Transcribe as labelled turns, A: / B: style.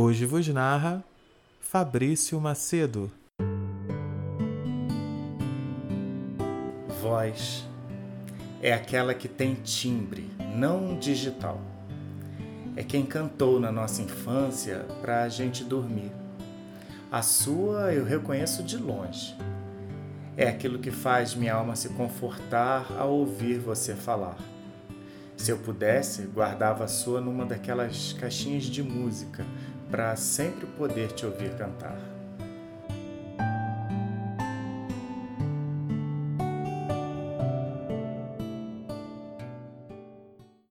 A: Hoje vos narra Fabrício Macedo.
B: Voz é aquela que tem timbre, não digital. É quem cantou na nossa infância para a gente dormir. A sua eu reconheço de longe. É aquilo que faz minha alma se confortar ao ouvir você falar. Se eu pudesse, guardava a sua numa daquelas caixinhas de música para sempre poder te ouvir cantar.